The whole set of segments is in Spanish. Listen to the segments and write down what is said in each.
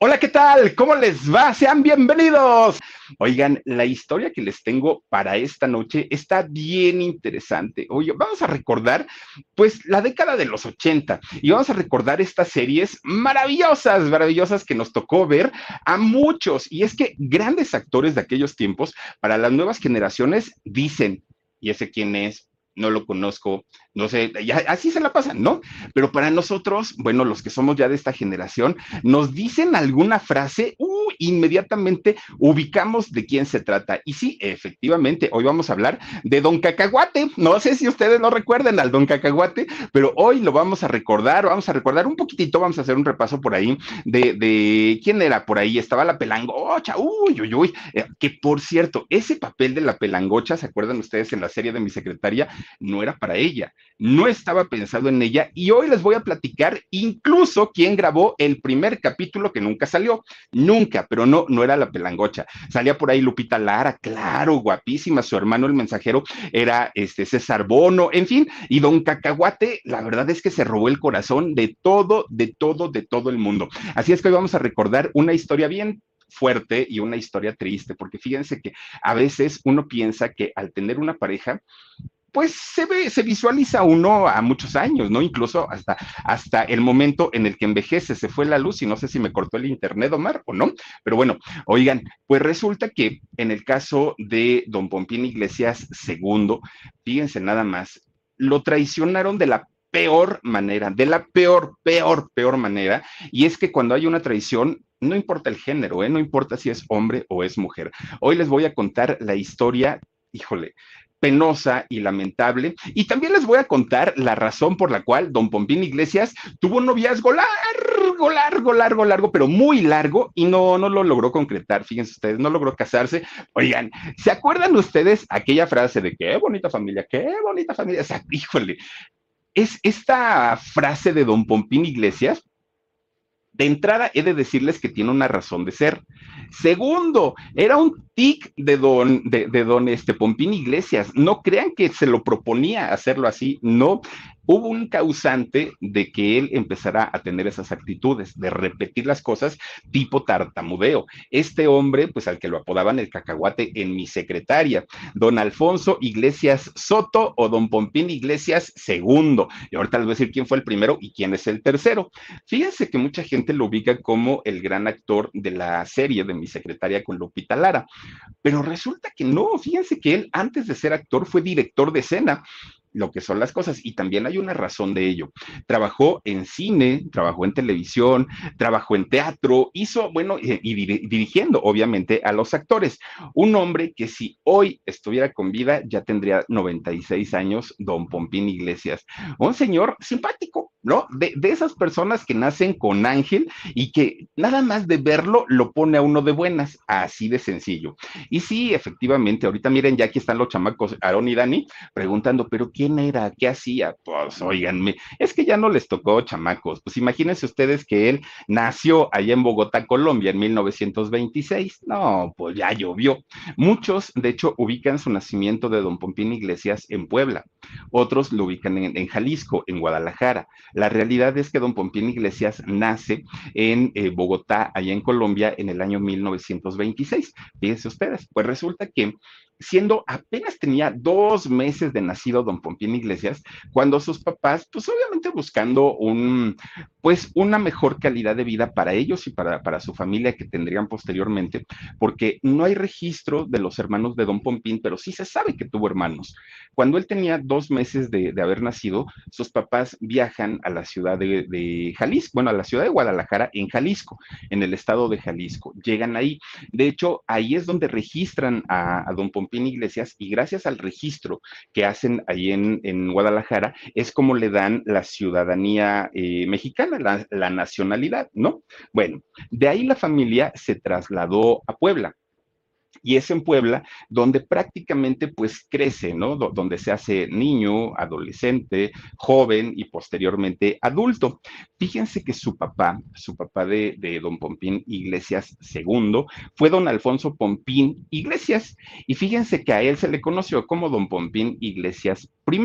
Hola, ¿qué tal? ¿Cómo les va? Sean bienvenidos. Oigan, la historia que les tengo para esta noche está bien interesante. Oye, vamos a recordar, pues, la década de los 80 y vamos a recordar estas series maravillosas, maravillosas que nos tocó ver a muchos. Y es que grandes actores de aquellos tiempos, para las nuevas generaciones, dicen, ¿y ese quién es? no lo conozco, no sé, ya, así se la pasan, ¿no? Pero para nosotros, bueno, los que somos ya de esta generación, nos dicen alguna frase, uh, inmediatamente ubicamos de quién se trata. Y sí, efectivamente, hoy vamos a hablar de Don Cacahuate. No sé si ustedes lo recuerden al Don Cacahuate, pero hoy lo vamos a recordar, vamos a recordar un poquitito, vamos a hacer un repaso por ahí de, de quién era por ahí. Estaba la pelangocha, uy, uy, uy, eh, que por cierto, ese papel de la pelangocha, ¿se acuerdan ustedes en la serie de mi secretaria? No era para ella, no estaba pensado en ella y hoy les voy a platicar incluso quién grabó el primer capítulo que nunca salió, nunca, pero no, no era la pelangocha. Salía por ahí Lupita Lara, claro, guapísima, su hermano el mensajero era este César Bono, en fin, y Don Cacahuate, la verdad es que se robó el corazón de todo, de todo, de todo el mundo. Así es que hoy vamos a recordar una historia bien fuerte y una historia triste, porque fíjense que a veces uno piensa que al tener una pareja, pues se ve, se visualiza uno a muchos años, ¿no? Incluso hasta, hasta el momento en el que envejece, se fue la luz y no sé si me cortó el internet, Omar, o no, pero bueno, oigan, pues resulta que en el caso de don Pompín Iglesias II, fíjense nada más, lo traicionaron de la peor manera, de la peor, peor, peor manera, y es que cuando hay una traición, no importa el género, ¿eh? no importa si es hombre o es mujer. Hoy les voy a contar la historia híjole, penosa y lamentable. Y también les voy a contar la razón por la cual don Pompín Iglesias tuvo un noviazgo largo, largo, largo, largo, pero muy largo y no, no lo logró concretar. Fíjense ustedes, no logró casarse. Oigan, ¿se acuerdan ustedes aquella frase de qué bonita familia, qué bonita familia? O sea, híjole, es esta frase de don Pompín Iglesias. De entrada, he de decirles que tiene una razón de ser. Segundo, era un tic de don, de, de don este, Pompín Iglesias. No crean que se lo proponía hacerlo así, no. Hubo un causante de que él empezara a tener esas actitudes, de repetir las cosas tipo tartamudeo. Este hombre, pues al que lo apodaban el cacahuate en mi secretaria, don Alfonso Iglesias Soto o don Pompín Iglesias II. Y ahorita les voy a decir quién fue el primero y quién es el tercero. Fíjense que mucha gente lo ubica como el gran actor de la serie de mi secretaria con Lupita Lara. Pero resulta que no, fíjense que él antes de ser actor fue director de escena lo que son las cosas. Y también hay una razón de ello. Trabajó en cine, trabajó en televisión, trabajó en teatro, hizo, bueno, y, dirigiendo, obviamente, a los actores. Un hombre que si hoy estuviera con vida ya tendría 96 años, don Pompín Iglesias. Un señor simpático, ¿no? De, de esas personas que nacen con ángel y que nada más de verlo lo pone a uno de buenas, así de sencillo. Y sí, efectivamente, ahorita miren, ya aquí están los chamacos, Aaron y Dani, preguntando, pero ¿quién era? ¿Qué hacía? Pues oiganme, es que ya no les tocó, chamacos. Pues imagínense ustedes que él nació allá en Bogotá, Colombia, en 1926. No, pues ya llovió. Muchos, de hecho, ubican su nacimiento de don Pompín Iglesias en Puebla. Otros lo ubican en, Jalisco, en Guadalajara. La realidad es que don Pompín Iglesias nace en eh, Bogotá, allá en Colombia, en el año 1926. Fíjense ustedes, pues resulta que siendo apenas tenía dos meses de nacido don Pompín Iglesias, cuando sus papás, pues obviamente buscando un, pues una mejor calidad de vida para ellos y para, para su familia que tendrían posteriormente, porque no hay registro de los hermanos de don Pompín, pero sí se sabe que tuvo hermanos. Cuando él tenía dos meses de, haber nacido, sus papás viajan a la ciudad de, Jalisco, bueno, a la ciudad de Guadalajara, en Jalisco, en el estado de Jalisco. Llegan ahí. De hecho, ahí es donde registran a, a don Pompín Iglesias y gracias al registro que hacen ahí en, en Guadalajara, es como le dan la ciudadanía eh, mexicana, la nacionalidad, ¿no? Bueno, de ahí la familia se trasladó a Puebla y es en Puebla donde prácticamente pues crece, ¿no? donde se hace niño, adolescente, joven y posteriormente adulto. Fíjense que su papá, su papá de, de don Pompín Iglesias II, fue don Alfonso Pompín Iglesias. Y fíjense que a él se le conoció como don Pompín Iglesias I.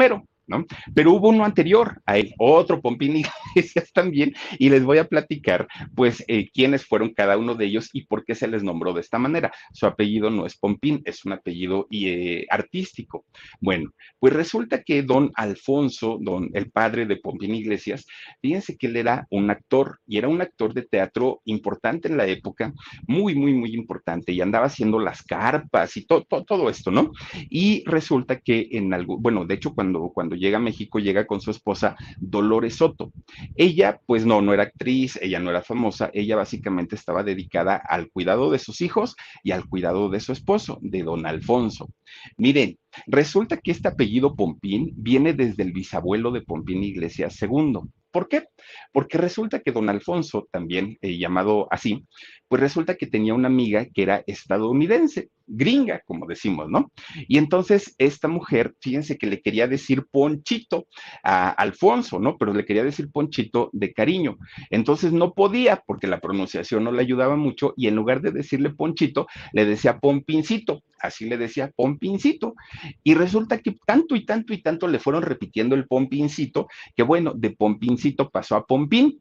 ¿no? Pero hubo uno anterior a él, otro Pompín Iglesias también, y les voy a platicar, pues, eh, quiénes fueron cada uno de ellos y por qué se les nombró de esta manera. Su apellido no es Pompín, es un apellido eh, artístico. Bueno, pues resulta que don Alfonso, don, el padre de Pompín Iglesias, fíjense que él era un actor y era un actor de teatro importante en la época, muy, muy, muy importante, y andaba haciendo las carpas y todo, todo, esto, ¿no? Y resulta que en algo, bueno, de hecho, cuando, cuando llega a México, llega con su esposa Dolores Soto. Ella, pues no, no era actriz, ella no era famosa, ella básicamente estaba dedicada al cuidado de sus hijos y al cuidado de su esposo, de don Alfonso. Miren, resulta que este apellido Pompín viene desde el bisabuelo de Pompín Iglesias II. ¿Por qué? Porque resulta que don Alfonso, también eh, llamado así, pues resulta que tenía una amiga que era estadounidense, gringa, como decimos, ¿no? Y entonces esta mujer, fíjense que le quería decir Ponchito a Alfonso, ¿no? Pero le quería decir Ponchito de cariño. Entonces no podía porque la pronunciación no le ayudaba mucho y en lugar de decirle Ponchito, le decía Pompincito, así le decía Pompincito. Y resulta que tanto y tanto y tanto le fueron repitiendo el Pompincito, que bueno, de Pompincito pasó a Pompín.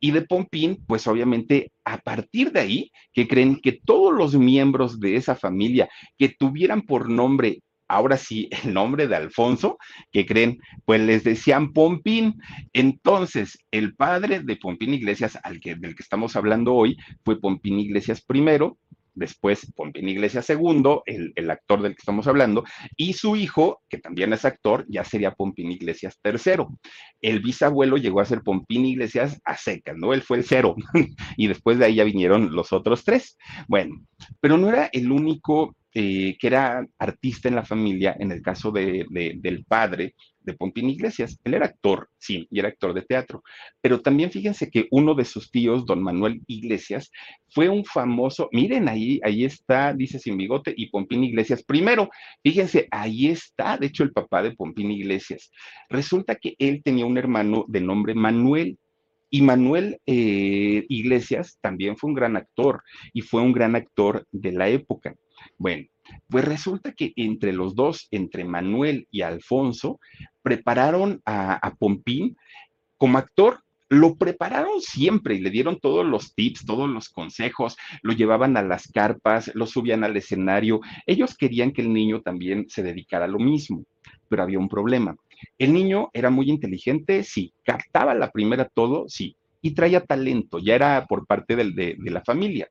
Y de Pompín, pues obviamente a partir de ahí, que creen que todos los miembros de esa familia que tuvieran por nombre ahora sí, el nombre de Alfonso, que creen, pues les decían Pompín. Entonces, el padre de Pompín Iglesias, al que, del que estamos hablando hoy, fue Pompín Iglesias primero, después Pompín Iglesias II, el, el, actor del que estamos hablando, y su hijo, que también es actor, ya sería Pompín Iglesias III. El bisabuelo llegó a ser Pompín Iglesias a secas, ¿no? Él fue el cero, y después de ahí ya vinieron los otros tres. Bueno, pero no era el único eh, que era artista en la familia, en el caso de, del padre de Pompín Iglesias. Él era actor, sí, y era actor de teatro. Pero también fíjense que uno de sus tíos, don Manuel Iglesias, fue un famoso, miren ahí, ahí está, dice sin bigote, y Pompín Iglesias primero. Fíjense, ahí está, de hecho, el papá de Pompín Iglesias. Resulta que él tenía un hermano de nombre Manuel. Y Manuel eh, Iglesias también fue un gran actor y fue un gran actor de la época. Bueno, pues resulta que entre los dos, entre Manuel y Alfonso, prepararon a, Pompín como actor lo prepararon siempre y le dieron todos los tips, todos los consejos, lo llevaban a las carpas, lo subían al escenario. Ellos querían que el niño también se dedicara a lo mismo, pero había un problema. El niño era muy inteligente, sí, captaba la primera todo, sí, y traía talento, ya era por parte de la familia.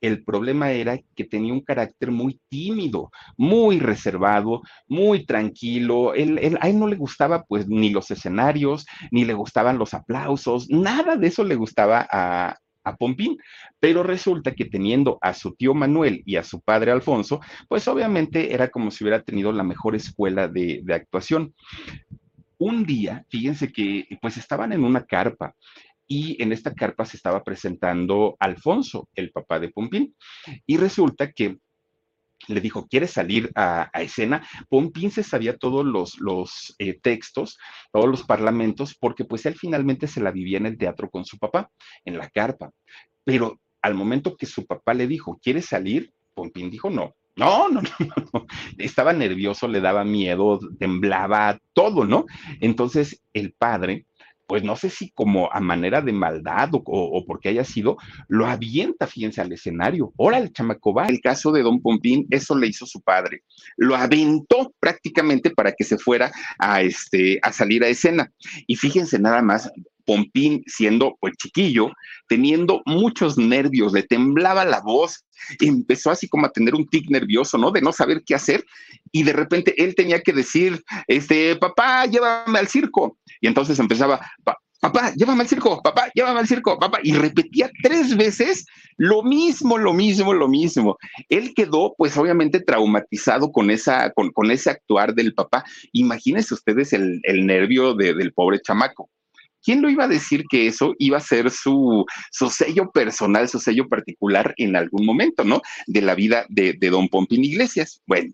El problema era que tenía un carácter muy tímido, muy reservado, muy tranquilo. Él, a él no le gustaba pues ni los escenarios, ni le gustaban los aplausos, nada de eso le gustaba a, a Pompín, pero resulta que teniendo a su tío Manuel y a su padre Alfonso, pues obviamente era como si hubiera tenido la mejor escuela de, de actuación. Un día, fíjense que pues estaban en una carpa y en esta carpa se estaba presentando Alfonso, el papá de Pompín, y resulta que le dijo, ¿quieres salir a, escena? Pompín se sabía todos los, los eh, textos, todos los parlamentos, porque pues él finalmente se la vivía en el teatro con su papá, en la carpa. Pero al momento que su papá le dijo, ¿quieres salir? Pompín dijo, no, no, no, no, no, estaba nervioso, le daba miedo, temblaba, todo, ¿no? Entonces el padre pues no sé si como a manera de maldad o, porque haya sido, lo avienta, fíjense, al escenario. El chamaco va. El caso de Don Pompín, eso le hizo su padre. Lo aventó prácticamente para que se fuera a, este, a salir a escena. Y fíjense nada más, Pompín, siendo pues chiquillo, teniendo muchos nervios, le temblaba la voz, empezó así como a tener un tic nervioso, ¿no? De no saber qué hacer y de repente él tenía que decir, este, papá, llévame al circo. Y entonces empezaba, papá, llévame al circo, papá, llévame al circo, papá, y repetía tres veces lo mismo, lo mismo, lo mismo. Él quedó, pues obviamente, traumatizado con, esa, con, con ese actuar del papá. Imagínense ustedes el, el nervio del pobre chamaco. ¿Quién lo iba a decir que eso iba a ser su, su sello personal, su sello particular en algún momento, ¿no? De la vida de, de don Pompín Iglesias. Bueno,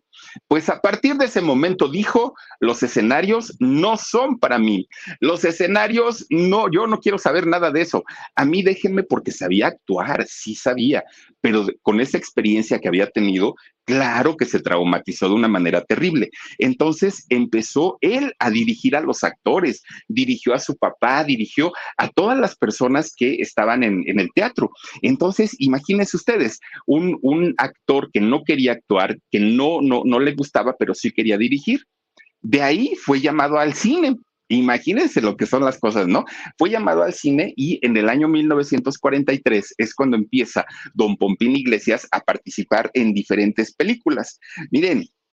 pues a partir de ese momento dijo, los escenarios no son para mí. Los escenarios, no, yo no quiero saber nada de eso. A mí déjenme porque sabía actuar, sí sabía, pero con esa experiencia que había tenido, claro que se traumatizó de una manera terrible. Entonces empezó él a dirigir a los actores, dirigió a su papá, dirigió a todas las personas que estaban en, el teatro. Entonces, imagínense ustedes, un, un actor que no quería actuar, que no, no, no le gustaba, pero sí quería dirigir. De ahí fue llamado al cine. Imagínense lo que son las cosas, ¿no? Fue llamado al cine y en el año 1943 es cuando empieza Don Pompín Iglesias a participar en diferentes películas. Miren,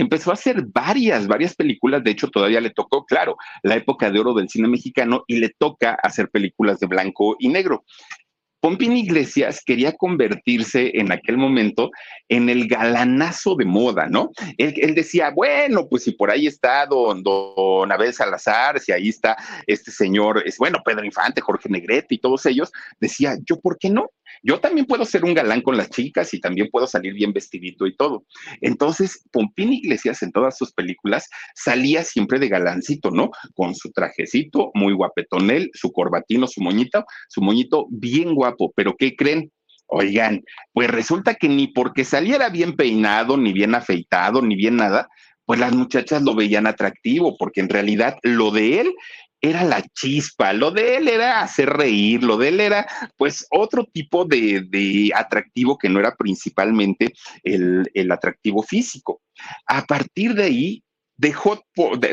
empezó a hacer varias, varias películas. De hecho, todavía le tocó, claro, la época de oro del cine mexicano y le toca hacer películas de blanco y negro. Pompín Iglesias quería convertirse en aquel momento en el galanazo de moda, ¿no? Él, decía, bueno, pues si por ahí está don, don Abel Salazar, si ahí está este señor, es, bueno, Pedro Infante, Jorge Negrete y todos ellos, decía, yo, ¿por qué no? Yo también puedo ser un galán con las chicas y también puedo salir bien vestidito y todo. Entonces, Pompín Iglesias en todas sus películas salía siempre de galancito, ¿no? Con su trajecito, muy guapetonel, su corbatino, su moñito, su moñito bien guapo. Pero ¿qué creen? Oigan, pues resulta que ni porque saliera bien peinado, ni bien afeitado, ni bien nada, pues las muchachas lo veían atractivo, porque en realidad lo de él era la chispa, lo de él era hacer reír, lo de él era pues otro tipo de, atractivo que no era principalmente el, el, atractivo físico. A partir de ahí dejó,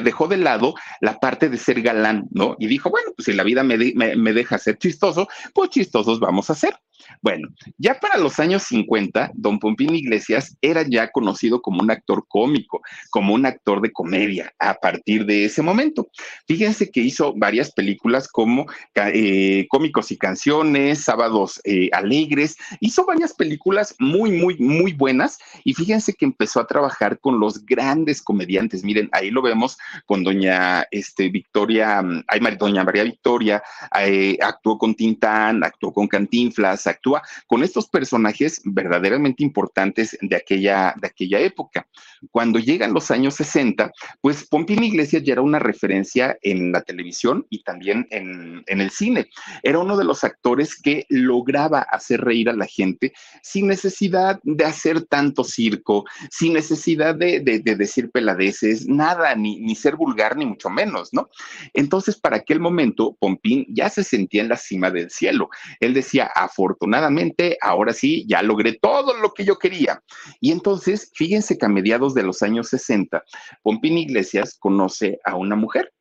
dejó de lado la parte de ser galán, ¿no? Y dijo, bueno, pues si la vida me, me, deja ser chistoso, pues chistosos vamos a ser. Bueno, ya para los años 50, don Pompín Iglesias era ya conocido como un actor cómico, como un actor de comedia a partir de ese momento. Fíjense que hizo varias películas como eh, Cómicos y Canciones, Sábados eh, Alegres, hizo varias películas muy, muy, muy buenas y fíjense que empezó a trabajar con los grandes comediantes. Miren, ahí lo vemos con doña este, Victoria, mm, ay, doña María Victoria, eh, actuó con Tintán, actuó con Cantinflas, actúa con estos personajes verdaderamente importantes de aquella, de aquella época. Cuando llegan los años 60, pues Pompín Iglesias ya era una referencia en la televisión y también en, el cine. Era uno de los actores que lograba hacer reír a la gente sin necesidad de hacer tanto circo, sin necesidad de, decir peladeces, nada, ni, ni ser vulgar, ni mucho menos, ¿no? Entonces, para aquel momento, Pompín ya se sentía en la cima del cielo. Él decía, afortunadamente, afortunadamente, ahora sí, ya logré todo lo que yo quería. Y entonces, fíjense que a mediados de los años 60, Pompín Iglesias conoce a una mujer,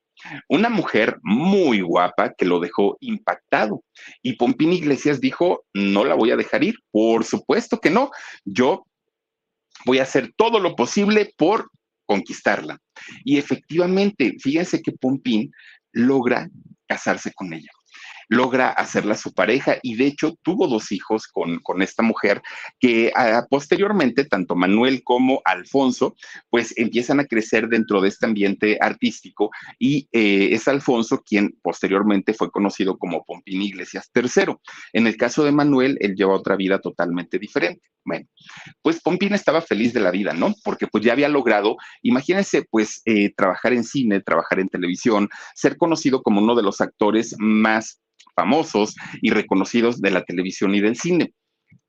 una mujer muy guapa que lo dejó impactado. Y Pompín Iglesias dijo, no la voy a dejar ir. Por supuesto que no. Yo voy a hacer todo lo posible por conquistarla. Y efectivamente, fíjense que Pompín logra casarse con ella. Logra hacerla su pareja y de hecho tuvo dos hijos con, con esta mujer que ah, posteriormente tanto Manuel como Alfonso pues empiezan a crecer dentro de este ambiente artístico y eh, es Alfonso quien posteriormente fue conocido como Pompín Iglesias III. En el caso de Manuel, él lleva otra vida totalmente diferente. Bueno, pues Pompín estaba feliz de la vida, ¿no? Porque pues ya había logrado, imagínense, pues eh, trabajar en cine, trabajar en televisión, ser conocido como uno de los actores más famosos y reconocidos de la televisión y del cine.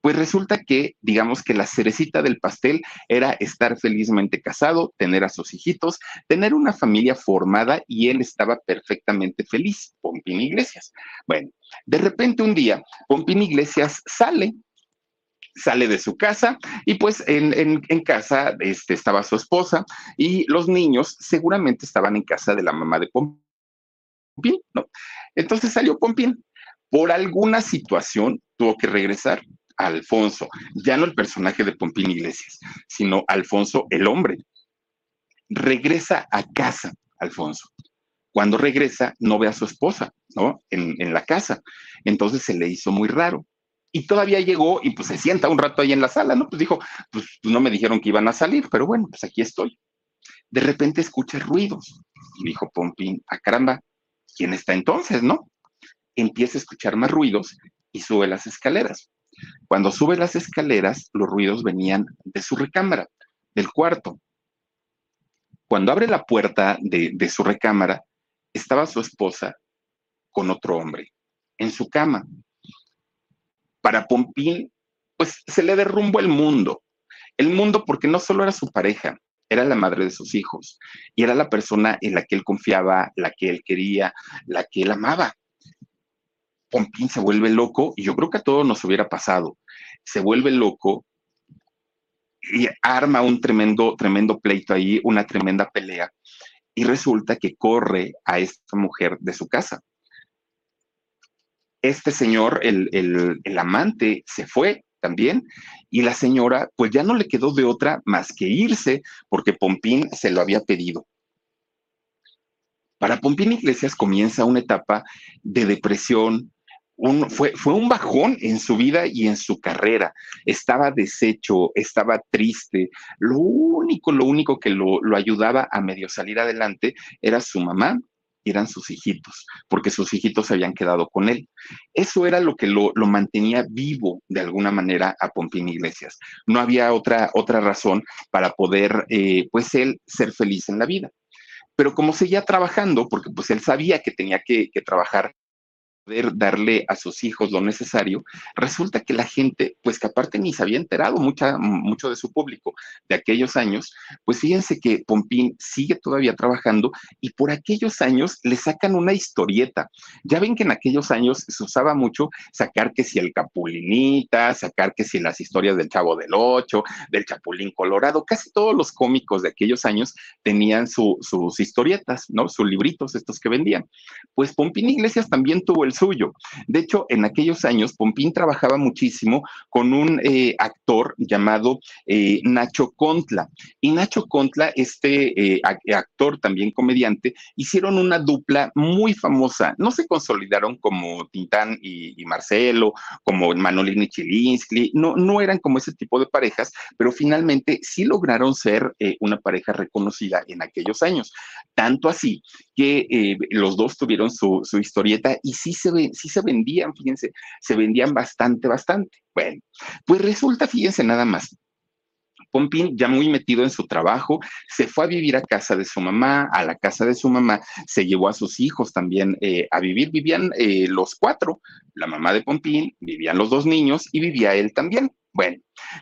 Pues resulta que, digamos que la cerecita del pastel era estar felizmente casado, tener a sus hijitos, tener una familia formada y él estaba perfectamente feliz, Pompín Iglesias. Bueno, de repente un día, Pompín Iglesias sale sale de su casa y pues en, casa este, estaba su esposa y los niños seguramente estaban en casa de la mamá de Pompín, ¿no? Entonces salió Pompín. Por alguna situación tuvo que regresar Alfonso, ya no el personaje de Pompín Iglesias, sino Alfonso el hombre. Regresa a casa, Alfonso. Cuando regresa, no ve a su esposa, ¿no? En, en la casa. Entonces se le hizo muy raro y todavía llegó y pues se sienta un rato ahí en la sala, ¿no? Pues dijo, pues, no me dijeron que iban a salir, pero bueno, pues aquí estoy. De repente escucha ruidos y dijo Pompín, a ah, caramba, ¿quién está entonces, no? Empieza a escuchar más ruidos y sube las escaleras. Cuando sube las escaleras, los ruidos venían de su recámara, del cuarto. Cuando abre la puerta de, de su recámara, estaba su esposa con otro hombre en su cama para Pompín, pues se le derrumbó el mundo. El mundo porque no solo era su pareja, era la madre de sus hijos y era la persona en la que él confiaba, la que él quería, la que él amaba. Pompín se vuelve loco y yo creo que a todos nos hubiera pasado. Se vuelve loco y arma un tremendo, tremendo pleito ahí, una tremenda pelea y resulta que corre a esta mujer de su casa este señor, el, amante, se fue también y la señora pues ya no le quedó de otra más que irse porque Pompín se lo había pedido. Para Pompín Iglesias comienza una etapa de depresión, fue, fue, un bajón en su vida y en su carrera. Estaba deshecho, estaba triste. Lo único, lo único que lo, lo ayudaba a medio salir adelante era su mamá eran sus hijitos, porque sus hijitos se habían quedado con él. Eso era lo que lo, mantenía vivo de alguna manera a Pompín Iglesias. No había otra, otra razón para poder, eh, pues él, ser feliz en la vida. Pero como seguía trabajando, porque pues él sabía que tenía que, que trabajar poder darle a sus hijos lo necesario, resulta que la gente, pues que aparte ni se había enterado mucha, mucho de su público de aquellos años, pues fíjense que Pompín sigue todavía trabajando y por aquellos años le sacan una historieta. Ya ven que en aquellos años se usaba mucho sacar que si el Capulinita, sacar que si las historias del Chavo del Ocho, del Chapulín Colorado, casi todos los cómicos de aquellos años tenían sus historietas, ¿no? Sus libritos, estos que vendían. Pues Pompín Iglesias también tuvo el suyo. De hecho, en aquellos años, Pompín trabajaba muchísimo con un eh, actor llamado eh, Nacho Contla. Y Nacho Contla, este eh, actor, también comediante, hicieron una dupla muy famosa. No se consolidaron como Tintán y, Marcelo, como Manolini Chilinsky, no, no eran como ese tipo de parejas, pero finalmente sí lograron ser una pareja reconocida en aquellos años. Tanto así que los dos tuvieron su, su historieta y sí se, se vendían, fíjense, se vendían bastante, bastante. Bueno, pues resulta, fíjense nada más, Pompín, ya muy metido en su trabajo, se fue a vivir a casa de su mamá, a la casa de su mamá, se llevó a sus hijos también eh, a vivir, vivían eh, los cuatro, la mamá de Pompín, vivían los dos niños y vivía él también. Bueno,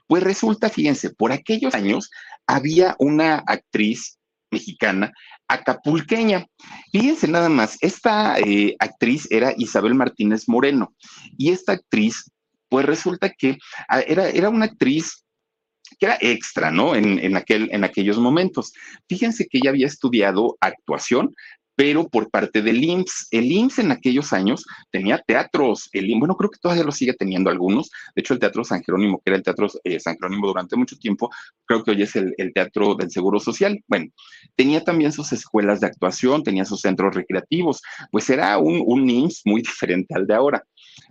pues resulta, fíjense, por aquellos años había una actriz mexicana acapulqueña. Fíjense nada más, esta eh, actriz era Isabel Martínez Moreno y esta actriz, pues resulta que ah, era, era una actriz que era extra, ¿no? En, aquel, en aquellos momentos. Fíjense que ella había estudiado actuación, pero por parte del IMSS. El IMSS en aquellos años tenía teatros, el bueno, creo que todavía lo sigue teniendo algunos, de hecho el Teatro San Jerónimo, que era el Teatro eh, San Jerónimo durante mucho tiempo, creo que hoy es el, Teatro del Seguro Social. Bueno, tenía también sus escuelas de actuación, tenía sus centros recreativos, pues era un, un IMSS muy diferente al de ahora.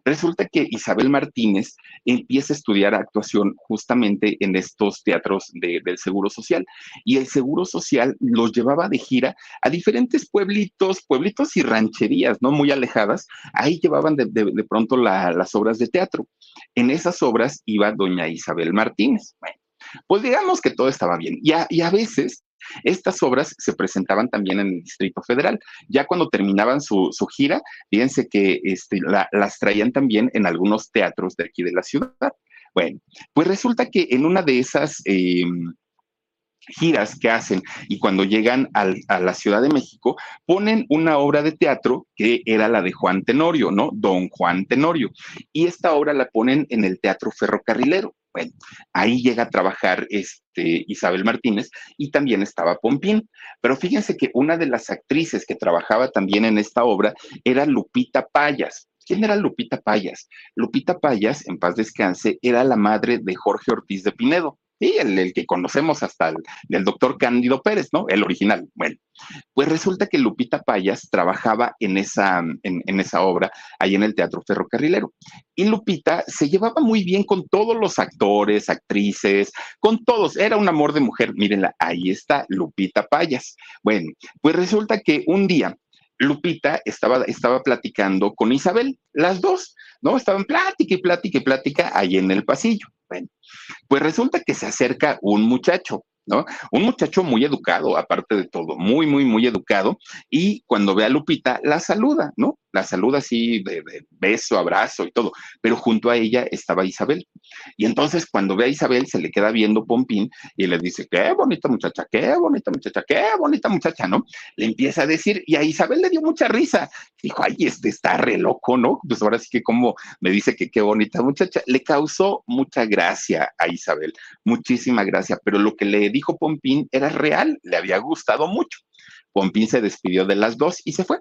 Resulta que Isabel Martínez empieza a estudiar actuación justamente en estos teatros del Seguro Social y el Seguro Social los llevaba de gira a diferentes pueblitos, pueblitos y rancherías, ¿no? Muy alejadas. Ahí llevaban de, pronto las obras de teatro. En esas obras iba doña Isabel Martínez. Bueno, pues digamos que todo estaba bien. y a veces estas obras se presentaban también en el Distrito Federal. Ya cuando terminaban su, gira, fíjense que este, las traían también en algunos teatros de aquí de la ciudad. Bueno, pues resulta que en una de esas... Em, giras que hacen y cuando llegan a la Ciudad de México ponen una obra de teatro que era la de Juan Tenorio, ¿no? Don Juan Tenorio. Y esta obra la ponen en el Teatro Ferrocarrilero. Bueno, ahí llega a trabajar este Isabel Martínez y también estaba Pompín. Pero fíjense que una de las actrices que trabajaba también en esta obra era Lupita Payas. ¿Quién era Lupita Payas? Lupita Payas, en paz descanse, era la madre de Jorge Ortiz de Pinedo. Sí, el, que conocemos hasta el, doctor Cándido Pérez, ¿no? El original. Bueno, pues resulta que Lupita Payas trabajaba en esa, en, esa obra, ahí en el Teatro Ferrocarrilero. Y Lupita se llevaba muy bien con todos los actores, actrices, con todos. Era un amor de mujer. Mírenla, ahí está Lupita Payas. Bueno, pues resulta que un día Lupita estaba, estaba platicando con Isabel, las dos, ¿no? Estaban plática y plática y plática ahí en el pasillo. Pues resulta que se acerca un muchacho, ¿no? Un muchacho muy educado, aparte de todo, muy, muy, muy educado, y cuando ve a Lupita, la saluda, ¿no? La saluda así de, beso, abrazo y todo, pero junto a ella estaba Isabel. Y entonces cuando ve a Isabel, se le queda viendo Pompín y le dice, qué bonita muchacha, qué bonita muchacha, qué bonita muchacha, ¿no? Le empieza a decir, y a Isabel le dio mucha risa. Dijo, ay, este está re loco, ¿no? Pues ahora sí que como me dice que qué bonita muchacha, le causó mucha gracia a Isabel, muchísima gracia, pero lo que le dijo Pompín era real, le había gustado mucho. Pompín se despidió de las dos y se fue.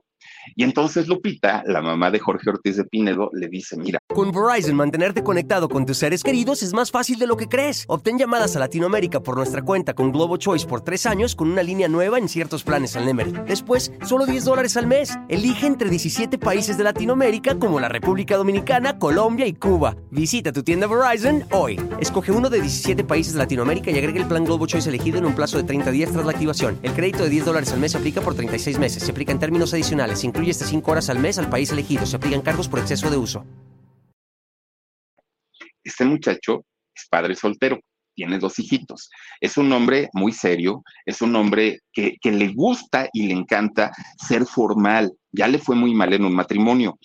Y entonces Lupita, la mamá de Jorge Ortiz de Pinedo, le dice, mira. Con Verizon, mantenerte conectado con tus seres queridos es más fácil de lo que crees. Obtén llamadas a Latinoamérica por nuestra cuenta con Globo Choice por tres años con una línea nueva en ciertos planes al Nemery. Después, solo 10 dólares al mes. Elige entre 17 países de Latinoamérica como la República Dominicana, Colombia y Cuba. Visita tu tienda Verizon hoy. Escoge uno de 17 países de Latinoamérica y agrega el plan Globo Choice elegido en un plazo de 30 días tras la activación. El crédito de 10 dólares al mes aplica por 36 meses. Se aplica en términos adicionales incluye hasta 5 horas al mes al país elegido. Se aplican cargos por exceso de uso. Este muchacho es padre soltero, tiene dos hijitos. Es un hombre muy serio, es un hombre que, que le gusta y le encanta ser formal. Ya le fue muy mal en un matrimonio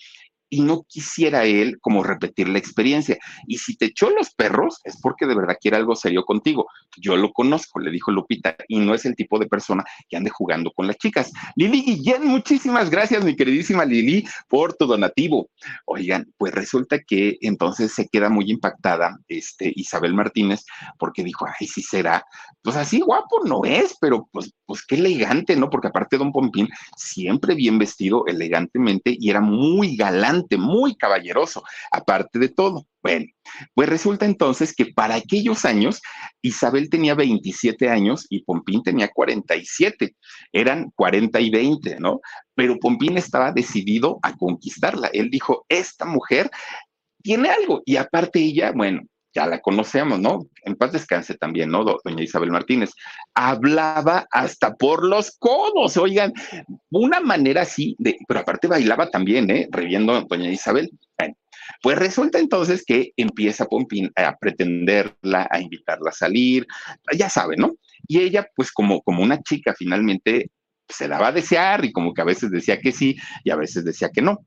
y no quisiera él como repetir la experiencia. Y si te echó los perros, es porque de verdad quiere algo serio contigo. Yo lo conozco, le dijo Lupita, y no es el tipo de persona que ande jugando con las chicas. Lili Guillén, muchísimas gracias, mi queridísima Lili, por tu donativo. Oigan, pues resulta que entonces se queda muy impactada este, Isabel Martínez, porque dijo, ay, sí será. Pues así guapo no es, pero pues, pues qué elegante, ¿no? Porque aparte Don Pompín, siempre bien vestido, elegantemente, y era muy muy caballeroso, aparte de todo. Bueno, pues resulta entonces que para aquellos años Isabel tenía 27 años y Pompín tenía 47. Eran 40 y 20, ¿no? Pero Pompín estaba decidido a conquistarla. Él dijo, esta mujer tiene algo. Y aparte ella, bueno, ya la conocemos, ¿no? En paz descanse también, ¿no? Doña Isabel Martínez. Hablaba hasta por los codos, oigan, una manera así, de, pero aparte bailaba también, ¿eh? Reviendo Doña Isabel. Pues resulta entonces que empieza Pompín a pretenderla, a invitarla a salir, ya saben, ¿no? Y ella, pues como, como una chica finalmente se daba a desear y como que a veces decía que sí y a veces decía que no.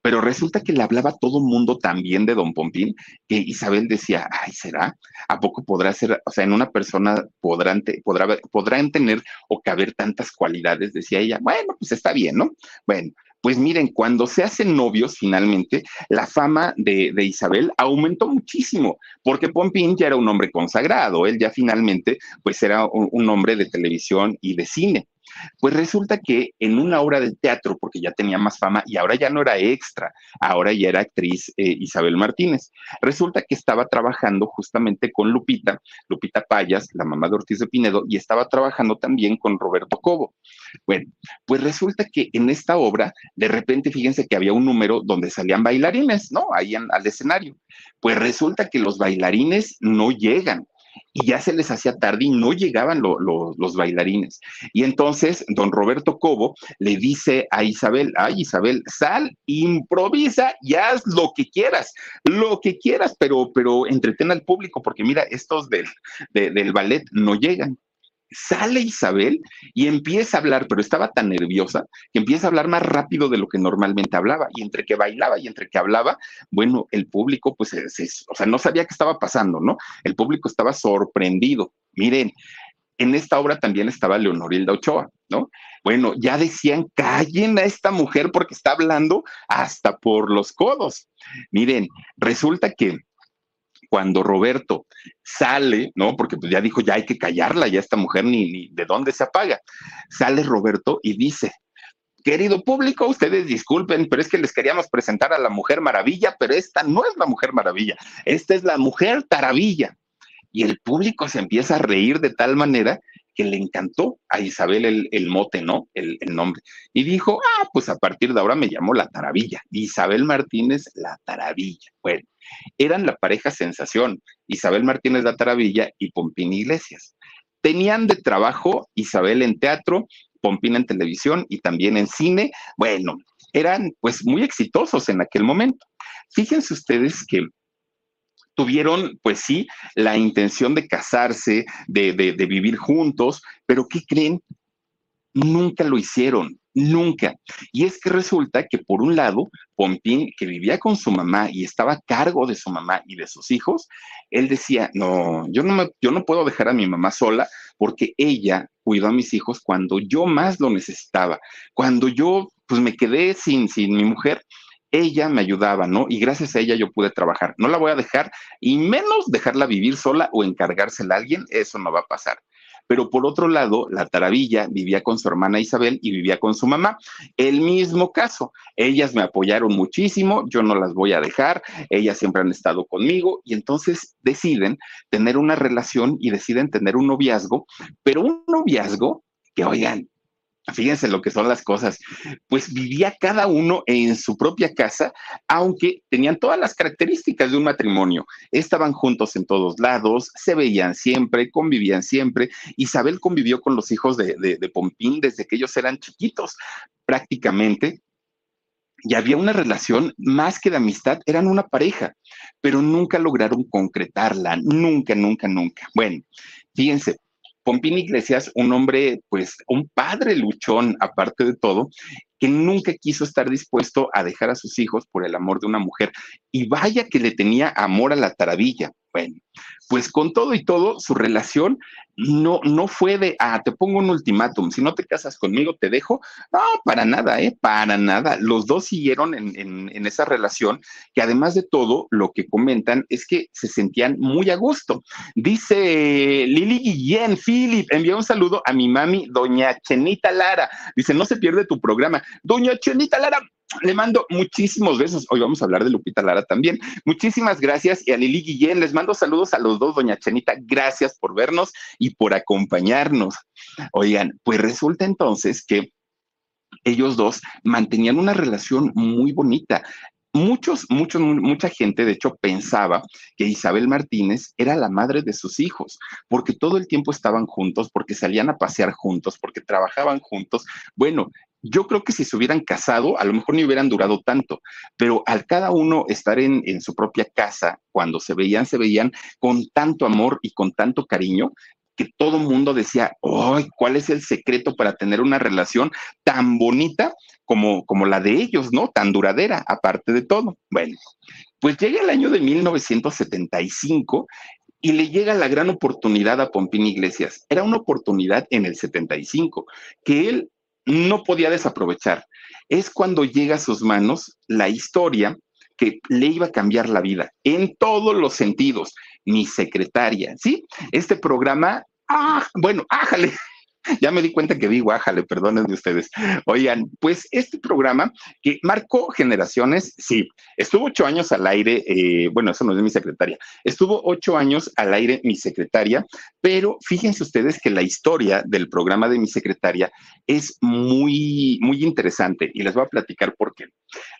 Pero resulta que le hablaba todo el mundo también de Don Pompín, que Isabel decía, ay, ¿será? ¿A poco podrá ser, o sea, en una persona podrán, podrá, tener o caber tantas cualidades? Decía ella, bueno, pues está bien, ¿no? Bueno, pues miren, cuando se hacen novios finalmente, la fama de, Isabel aumentó muchísimo, porque Pompín ya era un hombre consagrado, él ya finalmente pues era un hombre de televisión y de cine. Pues resulta que en una obra de teatro, porque ya tenía más fama y ahora ya no era extra, ahora ya era actriz eh, Isabel Martínez, resulta que estaba trabajando justamente con Lupita, Lupita Payas, la mamá de Ortiz de Pinedo, y estaba trabajando también con Roberto Cobo. Bueno, pues resulta que en esta obra, de repente, fíjense que había un número donde salían bailarines, ¿no? Ahí al escenario. Pues resulta que los bailarines no llegan y ya se les hacía tarde y no llegaban los bailarines. Y entonces don Roberto Cobo le dice a Isabel, ay Isabel, sal, improvisa y haz lo que quieras, lo que quieras, pero, pero entretén al público, porque mira, estos del, del ballet no llegan sale Isabel y empieza a hablar, pero estaba tan nerviosa que empieza a hablar más rápido de lo que normalmente hablaba. Y entre que bailaba y entre que hablaba, bueno, el público, pues, o sea, no sabía qué estaba pasando, ¿no? El público estaba sorprendido. Miren, en esta obra también estaba Leonorilda Ochoa, ¿no? Bueno, ya decían, callen a esta mujer porque está hablando hasta por los codos. Miren, resulta que cuando Roberto sale, ¿no? Porque pues ya dijo, ya hay que callarla, ya esta mujer ni, ni de dónde se apaga. Sale Roberto y dice, querido público, ustedes disculpen, pero es que les queríamos presentar a la Mujer Maravilla, pero esta no es la Mujer Maravilla, esta es la Mujer Taravilla. Y el público se empieza a reír de tal manera que le encantó a Isabel el, mote, ¿no? El, el, nombre. Y dijo, ah, pues a partir de ahora me llamo La Taravilla. Isabel Martínez, La Taravilla. Bueno, eran la pareja sensación, Isabel Martínez de Taravilla y Pompín Iglesias. Tenían de trabajo Isabel en teatro, Pompín en televisión y también en cine. Bueno, eran pues muy exitosos en aquel momento. Fíjense ustedes que tuvieron, pues sí, la intención de casarse, de, de, vivir juntos, pero ¿qué creen? Nunca lo hicieron. Nunca. Y es que resulta que por un lado, Pompín, que vivía con su mamá y estaba a cargo de su mamá y de sus hijos, él decía, no, yo no, me, yo no puedo dejar a mi mamá sola porque ella cuidó a mis hijos cuando yo más lo necesitaba. Cuando yo, pues me quedé sin, sin mi mujer, ella me ayudaba, ¿no? Y gracias a ella yo pude trabajar. No la voy a dejar y menos dejarla vivir sola o encargársela a alguien, eso no va a pasar. Pero por otro lado, la Taravilla vivía con su hermana Isabel y vivía con su mamá. El mismo caso, ellas me apoyaron muchísimo, yo no las voy a dejar, ellas siempre han estado conmigo y entonces deciden tener una relación y deciden tener un noviazgo, pero un noviazgo que, oigan, Fíjense lo que son las cosas. Pues vivía cada uno en su propia casa, aunque tenían todas las características de un matrimonio. Estaban juntos en todos lados, se veían siempre, convivían siempre. Isabel convivió con los hijos de, de, Pompín desde que ellos eran chiquitos, prácticamente. Y había una relación más que de amistad, eran una pareja, pero nunca lograron concretarla, nunca, nunca, nunca. Bueno, fíjense, Pompín Iglesias, un hombre, pues un padre luchón, aparte de todo, que nunca quiso estar dispuesto a dejar a sus hijos por el amor de una mujer. Y vaya que le tenía amor a la taravilla. Bueno, pues con todo y todo, su relación no, no fue de, ah, te pongo un ultimátum, si no te casas conmigo, te dejo. No, para nada, ¿eh? Para nada. Los dos siguieron en, en, esa relación, que además de todo, lo que comentan es que se sentían muy a gusto. Dice Lili Guillén, Philip, envía un saludo a mi mami, doña Chenita Lara. Dice, no se pierde tu programa. Doña Chenita Lara, le mando muchísimos besos. Hoy vamos a hablar de Lupita Lara también. Muchísimas gracias. Y a Lili Guillén, les mando saludos a los dos, doña Chenita. Gracias por vernos y por acompañarnos. Oigan, pues resulta entonces que ellos dos mantenían una relación muy bonita. Muchos, muchos, mucha gente, de hecho, pensaba que Isabel Martínez era la madre de sus hijos, porque todo el tiempo estaban juntos, porque salían a pasear juntos, porque trabajaban juntos. Bueno, yo creo que si se hubieran casado, a lo mejor ni hubieran durado tanto, pero al cada uno estar en, su propia casa, cuando se veían, se veían con tanto amor y con tanto cariño, que todo mundo decía, ¡ay! ¿Cuál es el secreto para tener una relación tan bonita como, como la de ellos, ¿no? Tan duradera, aparte de todo. Bueno, pues llega el año de 1975 y le llega la gran oportunidad a Pompín Iglesias. Era una oportunidad en el 75 que él no podía desaprovechar. Es cuando llega a sus manos la historia que le iba a cambiar la vida en todos los sentidos. Mi secretaria, ¿sí? Este programa, ah, bueno, ájale, ya me di cuenta que vi guájale, perdonen de ustedes. Oigan, pues este programa que marcó generaciones, sí, estuvo ocho años al aire, eh, bueno, eso no es mi secretaria, estuvo ocho años al aire mi secretaria, pero fíjense ustedes que la historia del programa de mi secretaria es muy, muy interesante y les voy a platicar por qué.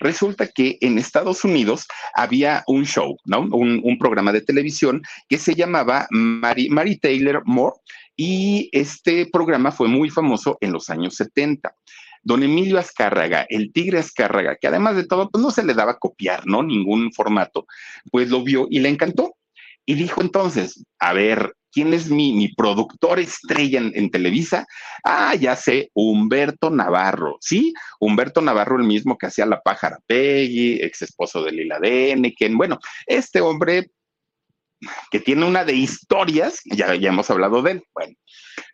Resulta que en Estados Unidos había un show, ¿no? Un, un programa de televisión que se llamaba Mary, Mary Taylor Moore y este programa fue muy famoso en los años 70. Don Emilio Azcárraga, el tigre Azcárraga, que además de todo, pues no se le daba copiar, ¿no? Ningún formato, pues lo vio y le encantó. Y dijo entonces, a ver, ¿quién es mi, productor estrella en, Televisa? Ah, ya sé, Humberto Navarro, ¿sí? Humberto Navarro, el mismo que hacía La Pájara Peggy, ex esposo de Lila Deneken. Bueno, este hombre que tiene una de historias, ya, ya hemos hablado de él. Bueno,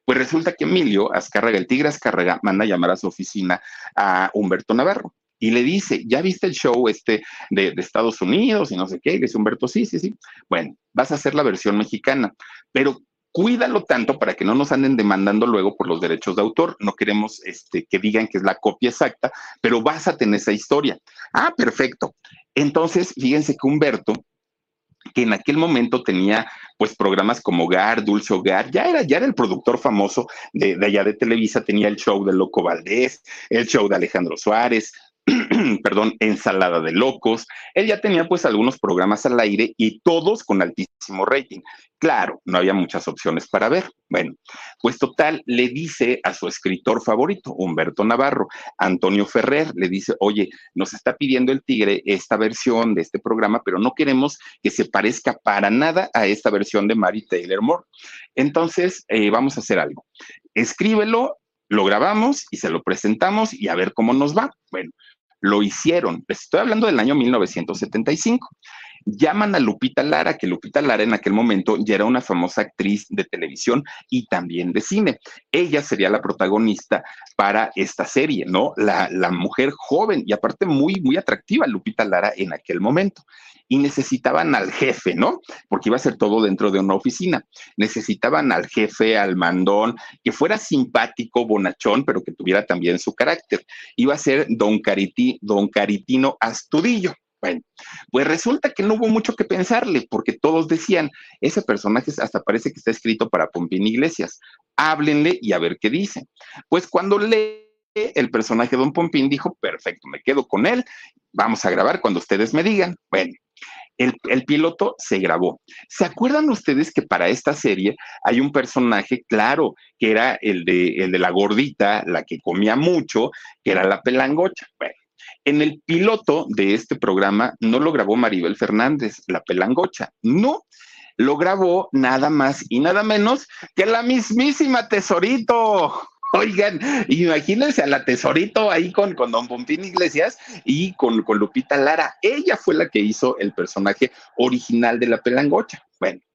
pues resulta que Emilio Azcárraga, el tigre Azcárraga, manda a llamar a su oficina a Humberto Navarro y le dice, ¿ya viste el show este de, Estados Unidos y no sé qué? Y dice Humberto, sí, sí, sí. Bueno, vas a hacer la versión mexicana, pero cuídalo tanto para que no nos anden demandando luego por los derechos de autor. No queremos este, que digan que es la copia exacta, pero vas a tener esa historia. Ah, perfecto. Entonces, fíjense que Humberto que en aquel momento tenía pues programas como Hogar, Dulce Hogar, ya era, ya era el productor famoso de, de allá de Televisa, tenía el show de Loco Valdés, el show de Alejandro Suárez, perdón, ensalada de locos. Él ya tenía pues algunos programas al aire y todos con altísimo rating. Claro, no había muchas opciones para ver. Bueno, pues total, le dice a su escritor favorito, Humberto Navarro, Antonio Ferrer, le dice, oye, nos está pidiendo el Tigre esta versión de este programa, pero no queremos que se parezca para nada a esta versión de Mary Taylor Moore. Entonces, eh, vamos a hacer algo. Escríbelo, lo grabamos y se lo presentamos y a ver cómo nos va. Bueno, lo hicieron. estoy hablando del año 1975. Llaman a Lupita Lara, que Lupita Lara en aquel momento ya era una famosa actriz de televisión y también de cine. Ella sería la protagonista para esta serie, ¿no? La, mujer joven y aparte muy, muy atractiva, Lupita Lara en aquel momento y necesitaban al jefe, ¿no? Porque iba a ser todo dentro de una oficina. Necesitaban al jefe, al mandón, que fuera simpático, bonachón, pero que tuviera también su carácter. Iba a ser don, Cariti, don Caritino Astudillo. Bueno, pues resulta que no hubo mucho que pensarle, porque todos decían, ese personaje hasta parece que está escrito para Pompín Iglesias. Háblenle y a ver qué dice. Pues cuando lee el personaje de Don Pompín dijo, perfecto, me quedo con él, vamos a grabar cuando ustedes me digan. Bueno, el, piloto se grabó. ¿Se acuerdan ustedes que para esta serie hay un personaje, claro, que era el de, el de la gordita, la que comía mucho, que era la pelangocha? Bueno, en el piloto de este programa no lo grabó Maribel Fernández, la pelangocha, no. Lo grabó nada más y nada menos que la mismísima Tesorito. Oigan, imagínense a la tesorito ahí con, con Don Pompín Iglesias y con, con Lupita Lara. Ella fue la que hizo el personaje original de la pelangocha. Bueno,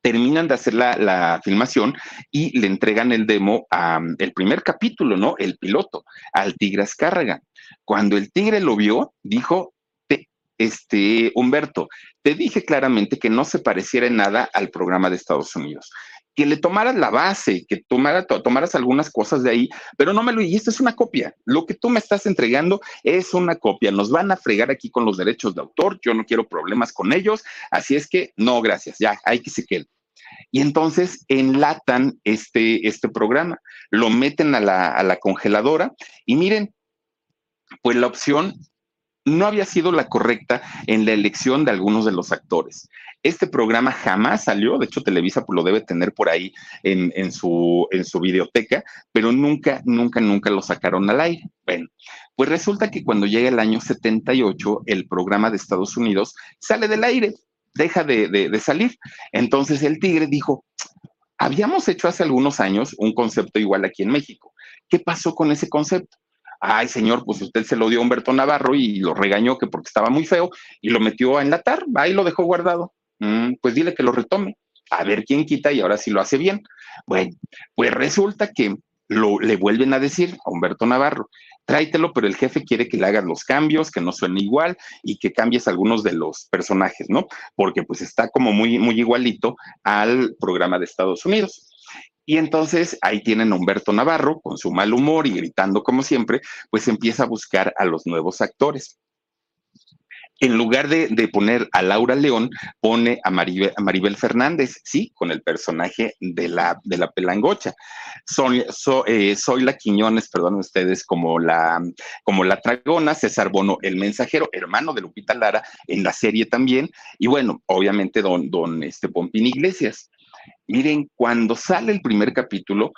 terminan de hacer la, filmación y le entregan el demo a el primer capítulo, ¿no? El piloto, al Tigre Azcárraga. Cuando el Tigre lo vio, dijo, este, Humberto, te dije claramente que no se pareciera en nada al programa de Estados Unidos que le tomaras la base, que tomara, tomaras algunas cosas de ahí, pero no me lo, y esto es una copia, lo que tú me estás entregando es una copia, nos van a fregar aquí con los derechos de autor, yo no quiero problemas con ellos, así es que no, gracias, ya, hay que se. Y entonces enlatan este, este programa, lo meten a la, a la congeladora y miren, pues la opción no había sido la correcta en la elección de algunos de los actores. Este programa jamás salió, de hecho Televisa lo debe tener por ahí en, su, en su videoteca, pero nunca, nunca, nunca lo sacaron al aire. Bueno, pues resulta que cuando llega el año 78, el programa de Estados Unidos sale del aire, deja de, de salir. Entonces el tigre dijo, habíamos hecho hace algunos años un concepto igual aquí en México. ¿Qué pasó con ese concepto? Ay, señor, pues usted se lo dio a Humberto Navarro y lo regañó que porque estaba muy feo y lo metió a enlatar, ahí lo dejó guardado. Mm, pues dile que lo retome, a ver quién quita y ahora sí lo hace bien. Bueno, pues resulta que lo, le vuelven a decir a Humberto Navarro, tráetelo, pero el jefe quiere que le hagas los cambios, que no suene igual y que cambies algunos de los personajes, ¿no? Porque pues está como muy, muy igualito al programa de Estados Unidos. Y entonces ahí tienen a Humberto Navarro con su mal humor y gritando como siempre, pues empieza a buscar a los nuevos actores en lugar de, poner a Laura León, pone a Maribel, Fernández, sí, con el personaje de la, de la pelangocha. Soy, eh, la Quiñones, perdón ustedes, como la, como la Tragona, César Bono, el mensajero, hermano de Lupita Lara, en la serie también, y bueno, obviamente don, don este, Pompín Iglesias. Miren, cuando sale el primer capítulo,